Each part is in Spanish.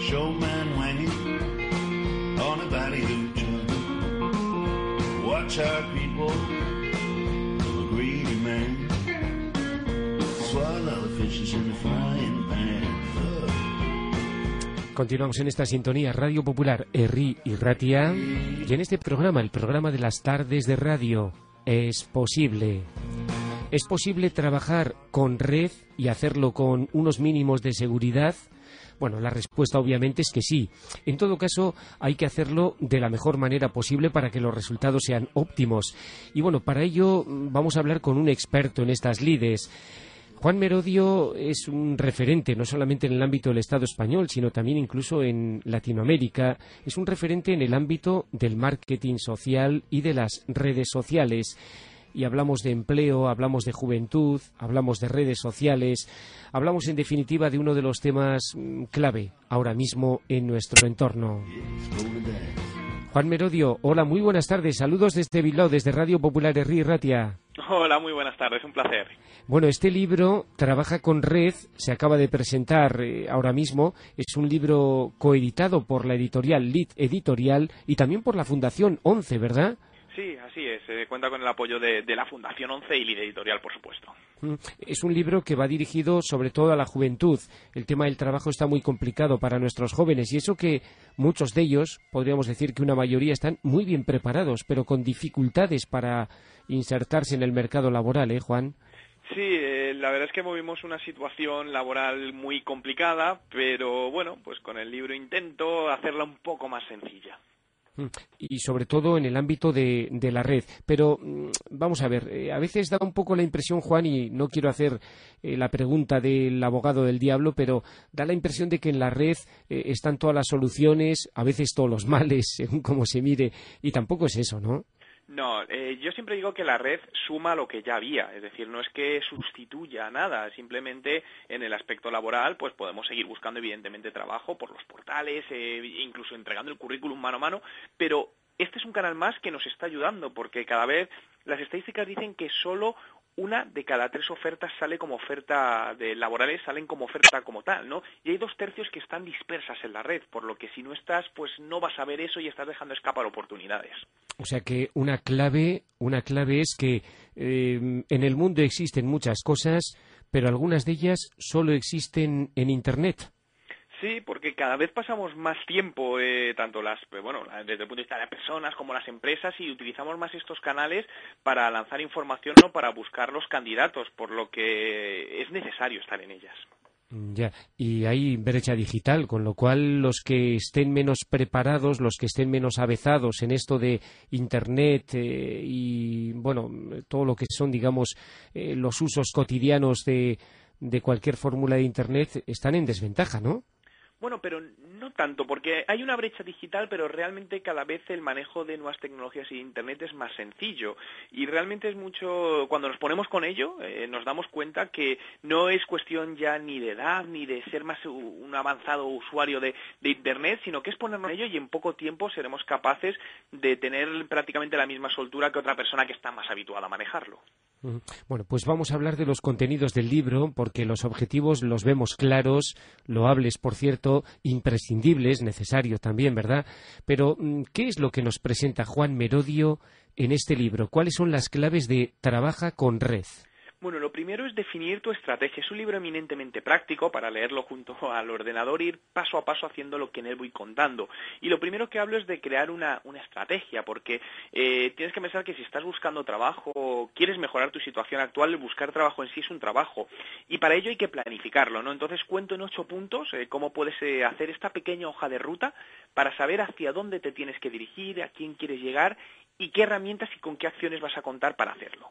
Showman. Watch our people, greedy man. Swallow in frying pan. Continuamos en esta sintonía Radio Popular Erri y Ratia y en este programa, el programa de las tardes de radio, es posible. ¿Es posible trabajar con red y hacerlo con unos mínimos de seguridad? Bueno, la respuesta obviamente es que sí. En todo caso, hay que hacerlo de la mejor manera posible para que los resultados sean óptimos. Y bueno, para ello mm, vamos a hablar con un experto en estas lides. Juan Merodio es un referente no solamente en el ámbito del Estado español, sino también incluso en Latinoamérica. Es un referente en el ámbito del marketing social y de las redes sociales. Y hablamos de empleo, hablamos de juventud, hablamos de redes sociales, hablamos en definitiva de uno de los temas mm, clave ahora mismo en nuestro entorno. Juan Merodio, hola, muy buenas tardes. Saludos desde Bilbao, desde Radio Popular Herri Ratia. Hola, muy buenas tardes, un placer. Bueno, este libro trabaja con Red, se acaba de presentar eh, ahora mismo. Es un libro coeditado por la editorial Lit Editorial y también por la Fundación 11, ¿verdad? Sí, así es, eh, cuenta con el apoyo de, de la Fundación 11 y Lide Editorial, por supuesto. Mm, Es un libro que va dirigido sobre todo a la juventud. El tema del trabajo está muy complicado para nuestros jóvenes y eso que muchos de ellos, podríamos decir que una mayoría, están muy bien preparados, pero con dificultades para insertarse en el mercado laboral, ¿eh, Juan? Sí, eh, la verdad es que vivimos una situación laboral muy complicada, pero bueno, pues con el libro intento hacerla un poco más sencilla. Mm, y sobre todo en el ámbito de, la red. Pero mm, vamos a ver, eh, a veces da un poco la impresión, Juan, y no quiero hacer eh, la pregunta del abogado del diablo, pero da la impresión de que en la red eh, están todas las soluciones, a veces todos los males, según cómo se mire, y tampoco es eso, ¿no? No, eh, yo siempre digo que la red suma lo que ya había, es decir, no es que sustituya nada, simplemente en el aspecto laboral, pues podemos seguir buscando evidentemente trabajo por los portales, eh, incluso entregando el currículum mano a mano, pero este es un canal más que nos está ayudando, porque cada vez las estadísticas dicen que solo una de cada tres ofertas sale como oferta de laborales, salen como oferta como tal, ¿no? Y hay dos tercios que están dispersas en la red, por lo que si no estás, pues no vas a ver eso y estás dejando escapar oportunidades. O sea que una clave, una clave es que eh, en el mundo existen muchas cosas, pero algunas de ellas solo existen en Internet. Sí, porque cada vez pasamos más tiempo, eh, tanto las, eh, bueno, desde el punto de vista de las personas como las empresas, y utilizamos más estos canales para lanzar información o para buscar los candidatos, por lo que es necesario estar en ellas. Mm, Ya, y hay brecha digital, con lo cual los que estén menos preparados, los que estén menos avezados en esto de Internet eh, y, bueno, todo lo que son, digamos, eh, los usos cotidianos de, de cualquier fórmula de Internet, están en desventaja, ¿no? Bueno, pero no tanto, porque hay una brecha digital, pero realmente cada vez el manejo de nuevas tecnologías y Internet es más sencillo. Y realmente es mucho, cuando nos ponemos con ello, eh, nos damos cuenta que no es cuestión ya ni de edad, ni de ser más un avanzado usuario de, de Internet, sino que es ponernos en ello y en poco tiempo seremos capaces de tener prácticamente la misma soltura que otra persona que está más habituada a manejarlo. Bueno, pues vamos a hablar de los contenidos del libro, porque los objetivos los vemos claros, loables, por cierto, imprescindibles, necesario también, ¿verdad? Pero, mm, ¿qué es lo que nos presenta Juan Merodio en este libro? ¿Cuáles son las claves de Trabaja con Red? Bueno, lo primero es definir tu estrategia. Es un libro eminentemente práctico para leerlo junto al ordenador e ir paso a paso haciendo lo que en él voy contando. Y lo primero que hablo es de crear una, estrategia, porque eh, tienes que pensar que si estás buscando trabajo, quieres mejorar tu situación actual, buscar trabajo en sí es un trabajo. Y para ello hay que planificarlo, ¿no? Entonces cuento en ocho puntos eh, cómo puedes eh, hacer esta pequeña hoja de ruta para saber hacia dónde te tienes que dirigir, a quién quieres llegar y qué herramientas y con qué acciones vas a contar para hacerlo.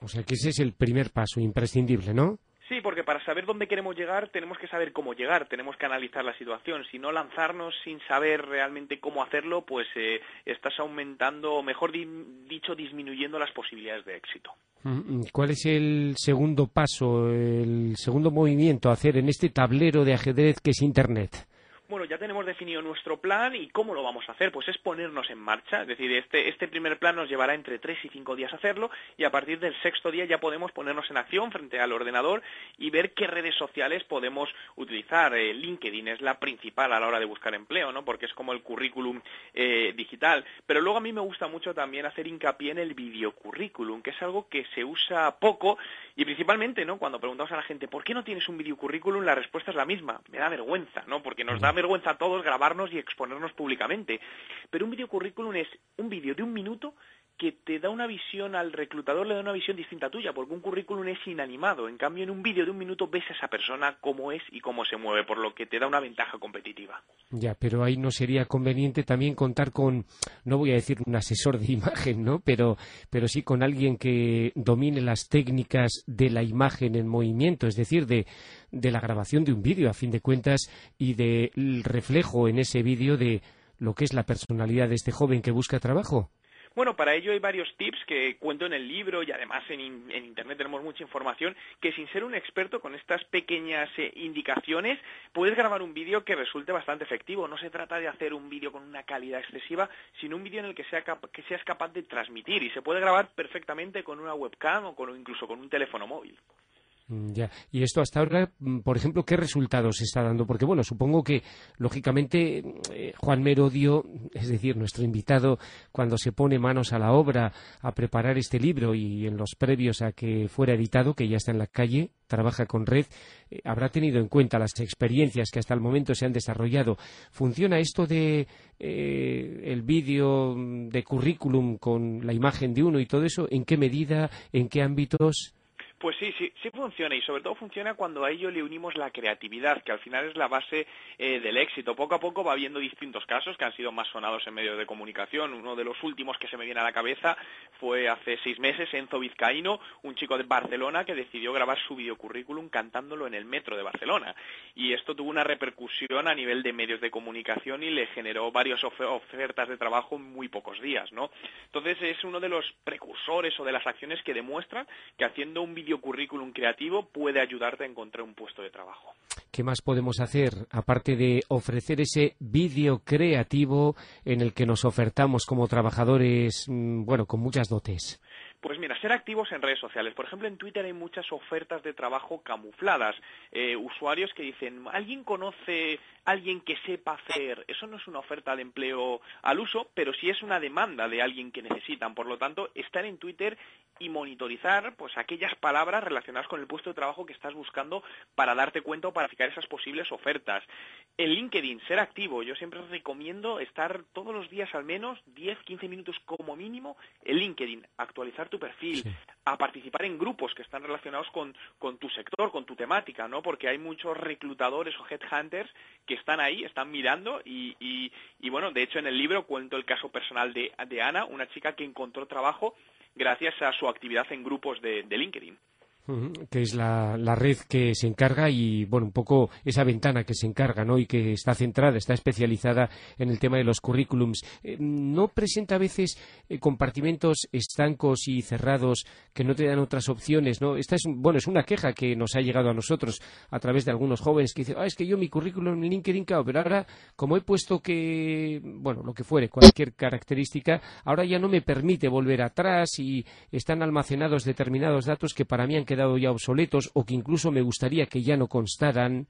O sea que ese es el primer paso imprescindible, ¿no? Sí, porque para saber dónde queremos llegar tenemos que saber cómo llegar, tenemos que analizar la situación. Si no lanzarnos sin saber realmente cómo hacerlo, pues eh, estás aumentando, o mejor dicho, disminuyendo las posibilidades de éxito. Mm, ¿Cuál es el segundo paso, el segundo movimiento a hacer en este tablero de ajedrez que es Internet? Bueno, ya tenemos definido nuestro plan y cómo lo vamos a hacer, pues es ponernos en marcha, es decir, este, este primer plan nos llevará entre tres y cinco días hacerlo y a partir del sexto día ya podemos ponernos en acción frente al ordenador y ver qué redes sociales podemos utilizar. Eh, LinkedIn es la principal a la hora de buscar empleo, ¿no? Porque es como el currículum eh, digital. Pero luego a mí me gusta mucho también hacer hincapié en el videocurrículum, que es algo que se usa poco y principalmente, ¿no? Cuando preguntamos a la gente, ¿por qué no tienes un videocurrículum? La respuesta es la misma, me da vergüenza, ¿no? Porque nos da vergüenza a todos grabarnos y exponernos públicamente. Pero un videocurrículum es un vídeo de un minuto que te da una visión al reclutador, le da una visión distinta a tuya, porque un currículum es inanimado. En cambio, en un vídeo de un minuto ves a esa persona cómo es y cómo se mueve, por lo que te da una ventaja competitiva. Ya, pero ahí no sería conveniente también contar con, no voy a decir un asesor de imagen, ¿no? Pero, pero sí con alguien que domine las técnicas de la imagen en movimiento, es decir, de, de la grabación de un vídeo, a fin de cuentas, y del reflejo en ese vídeo de lo que es la personalidad de este joven que busca trabajo. Bueno, para ello hay varios tips que cuento en el libro y además en, Internet tenemos mucha información que sin ser un experto con estas pequeñas eh, indicaciones puedes grabar un vídeo que resulte bastante efectivo. No se trata de hacer un vídeo con una calidad excesiva, sino un vídeo en el que, sea que seas capaz de transmitir y se puede grabar perfectamente con una webcam o con, incluso con un teléfono móvil. Mm, ya. Y esto hasta ahora, mm, por ejemplo, ¿qué resultados está dando? Porque, bueno, supongo que, lógicamente, eh, Juan Merodio, es decir, nuestro invitado, cuando se pone manos a la obra a preparar este libro y en los previos a que fuera editado, que ya está en la calle, trabaja con Red, eh, habrá tenido en cuenta las experiencias que hasta el momento se han desarrollado. ¿Funciona esto de eh, el vídeo mm, de currículum con la imagen de uno y todo eso? ¿En qué medida? ¿En qué ámbitos? Pues sí, sí, sí funciona y sobre todo funciona cuando a ello le unimos la creatividad, que al final es la base eh, del éxito. Poco a poco va habiendo distintos casos que han sido más sonados en medios de comunicación. Uno de los últimos que se me viene a la cabeza fue hace seis meses Enzo Vizcaíno, un chico de Barcelona que decidió grabar su videocurrículum cantándolo en el metro de Barcelona. Y esto tuvo una repercusión a nivel de medios de comunicación y le generó varias ofertas de trabajo en muy pocos días, ¿no? Entonces es uno de los precursores o de las acciones que demuestran que haciendo un currículum creativo puede ayudarte a encontrar un puesto de trabajo. ¿Qué más podemos hacer aparte de ofrecer ese vídeo creativo en el que nos ofertamos como trabajadores, mm, bueno, con muchas dotes? Pues mira, ser activos en redes sociales. Por ejemplo, en Twitter hay muchas ofertas de trabajo camufladas. Eh, usuarios que dicen, ¿alguien conoce alguien que sepa hacer? Eso no es una oferta de empleo al uso, pero sí es una demanda de alguien que necesitan. Por lo tanto, estar en Twitter y monitorizar pues aquellas palabras relacionadas con el puesto de trabajo que estás buscando para darte cuenta o para fijar esas posibles ofertas. En LinkedIn, ser activo. Yo siempre recomiendo estar todos los días al menos 10, 15 minutos como mínimo en LinkedIn, actualizar tu perfil, a participar en grupos que están relacionados con, tu sector, con tu temática, ¿no? Porque hay muchos reclutadores o headhunters que están ahí, están mirando y, y, bueno, de hecho en el libro cuento el caso personal de, de Ana, una chica que encontró trabajo gracias a su actividad en grupos de, LinkedIn que es la, red que se encarga y, bueno, un poco esa ventana que se encarga, ¿no? Y que está centrada, está especializada en el tema de los currículums. Eh, ¿No presenta a veces eh, compartimentos estancos y cerrados que no te dan otras opciones, ¿no? Esta es, bueno, es una queja que nos ha llegado a nosotros a través de algunos jóvenes que dicen, ah, es que yo mi currículum en LinkedIn, claro, pero ahora, como he puesto que, bueno, lo que fuere, cualquier característica, ahora ya no me permite volver atrás y están almacenados determinados datos que para mí han quedado ya obsoletos o que incluso me gustaría que ya no constaran?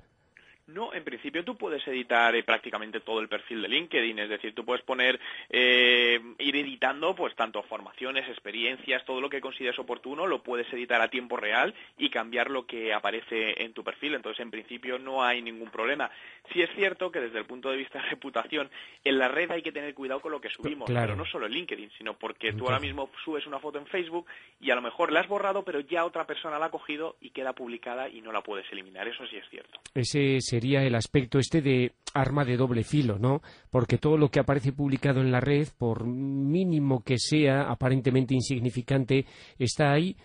No, en principio tú puedes editar eh, prácticamente todo el perfil de LinkedIn, es decir, tú puedes poner, eh, ir editando pues tanto formaciones, experiencias, todo lo que consideres oportuno, lo puedes editar a tiempo real y cambiar lo que aparece en tu perfil. Entonces, en principio no hay ningún problema. Sí es cierto que desde el punto de vista de reputación, en la red hay que tener cuidado con lo que subimos, Claro. pero no solo en LinkedIn, sino porque tú ahora mismo subes una foto en Facebook y a lo mejor la has borrado, pero ya otra persona la ha cogido y queda publicada y no la puedes eliminar. Eso sí es cierto. Ese sería el aspecto este de arma de doble filo, ¿no? Porque todo lo que aparece publicado en la red, por mínimo que sea aparentemente insignificante, está ahí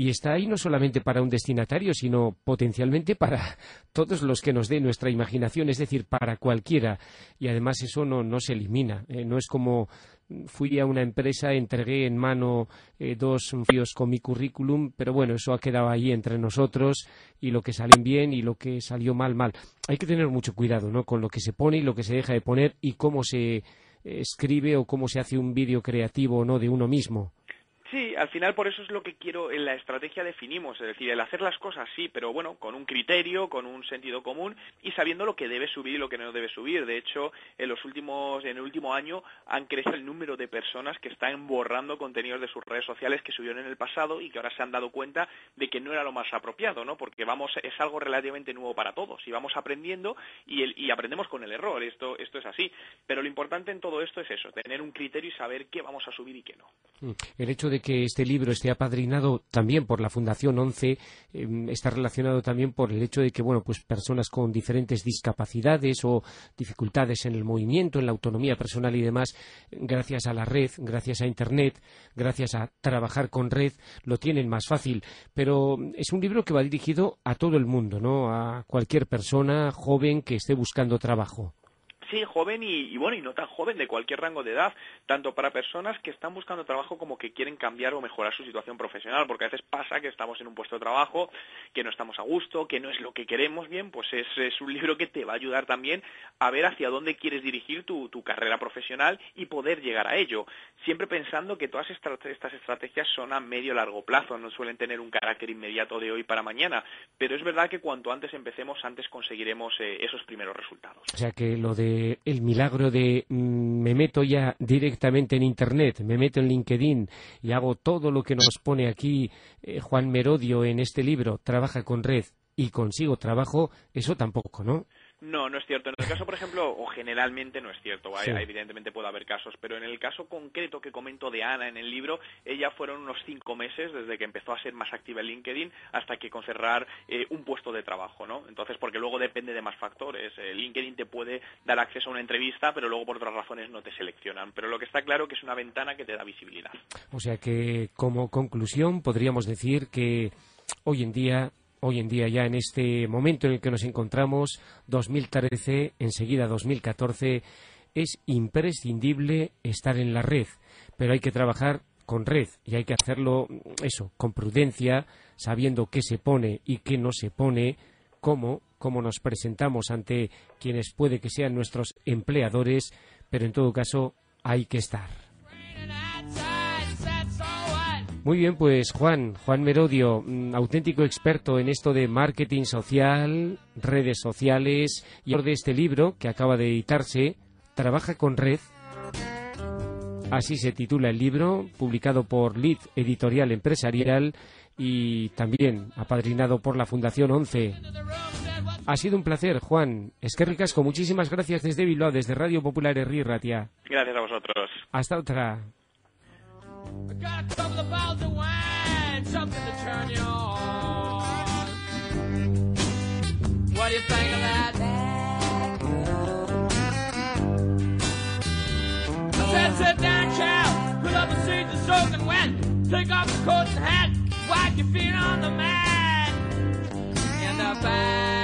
y está ahí no solamente para un destinatario, sino potencialmente para todos los que nos dé nuestra imaginación, es decir, para cualquiera. Y además eso no, se elimina. eh, no es como mm, fui a una empresa, entregué en mano eh, dos fíos con mi currículum, pero bueno, eso ha quedado ahí entre nosotros y lo que salen bien y lo que salió mal, mal. Hay que tener mucho cuidado, ¿no? Con lo que se pone y lo que se deja de poner y cómo se eh, escribe o cómo se hace un vídeo creativo o no de uno mismo. Sí, al final por eso es lo que quiero, en la estrategia definimos, es decir, el hacer las cosas sí, pero bueno, con un criterio, con un sentido común y sabiendo lo que debe subir y lo que no debe subir. De hecho, en los últimos, en el último año han crecido el número de personas que están borrando contenidos de sus redes sociales que subieron en el pasado y que ahora se han dado cuenta de que no era lo más apropiado, ¿no? Porque vamos, es algo relativamente nuevo para todos y vamos aprendiendo y, el- y aprendemos con el error. Esto, esto es así. Pero lo importante en todo esto es eso, tener un criterio y saber qué vamos a subir y qué no. Mm. El hecho de que este libro esté apadrinado también por la Fundación 11 eh, está relacionado también por el hecho de que, bueno, pues personas con diferentes discapacidades o dificultades en el movimiento, en la autonomía personal y demás, gracias a la red, gracias a Internet, gracias a trabajar con red, lo tienen más fácil. Pero es un libro que va dirigido a todo el mundo, ¿no? A cualquier persona joven que esté buscando trabajo. Sí, joven y, y bueno, y no tan joven, de cualquier rango de edad, tanto para personas que están buscando trabajo como que quieren cambiar o mejorar su situación profesional, porque a veces pasa que estamos en un puesto de trabajo, que no estamos a gusto, que no es lo que queremos bien, pues es, es un libro que te va a ayudar también a ver hacia dónde quieres dirigir tu, tu carrera profesional y poder llegar a ello. Siempre pensando que todas estas, estrategias son a medio largo plazo, no suelen tener un carácter inmediato de hoy para mañana, pero es verdad que cuanto antes empecemos, antes conseguiremos eh, esos primeros resultados. O sea que lo de el milagro de mm, me meto ya directamente en internet, me meto en LinkedIn y hago todo lo que nos pone aquí eh, Juan Merodio en este libro, trabaja con red y consigo trabajo, eso tampoco, ¿no? No, no es cierto. En el caso, por ejemplo, o generalmente no es cierto, hay- Sí. evidentemente puede haber casos, pero en el caso concreto que comento de Ana en el libro, ella fueron unos cinco meses desde que empezó a ser más activa en LinkedIn hasta que con cerrar eh, un puesto de trabajo, ¿no? Entonces, porque luego depende de más factores. Eh, LinkedIn te puede dar acceso a una entrevista, pero luego por otras razones no te seleccionan. Pero lo que está claro que es una ventana que te da visibilidad. O sea que como conclusión podríamos decir que hoy en día Hoy en día, ya en este momento en el que nos encontramos, 2013, enseguida 2014, es imprescindible estar en la red, pero hay que trabajar con red y hay que hacerlo, eso, con prudencia, sabiendo qué se pone y qué no se pone, cómo, cómo nos presentamos ante quienes puede que sean nuestros empleadores, pero en todo caso hay que estar. Muy bien, pues Juan, Juan Merodio, mm, auténtico experto en esto de marketing social, redes sociales y autor de este libro que acaba de editarse, Trabaja con Red. Así se titula el libro, publicado por Lead Editorial Empresarial y también apadrinado por la Fundación 11. Ha sido un placer, Juan. Es que ricasco, muchísimas gracias desde Bilbao, desde Radio Popular Herri Ratia. Gracias a vosotros. Hasta otra. I got a couple of bottles of wine, something to turn you on. What do you think of that? I said, sit down, child. Pull up the seats are soaking wet. Take off the coat and hat. Wipe your feet on the mat. In the back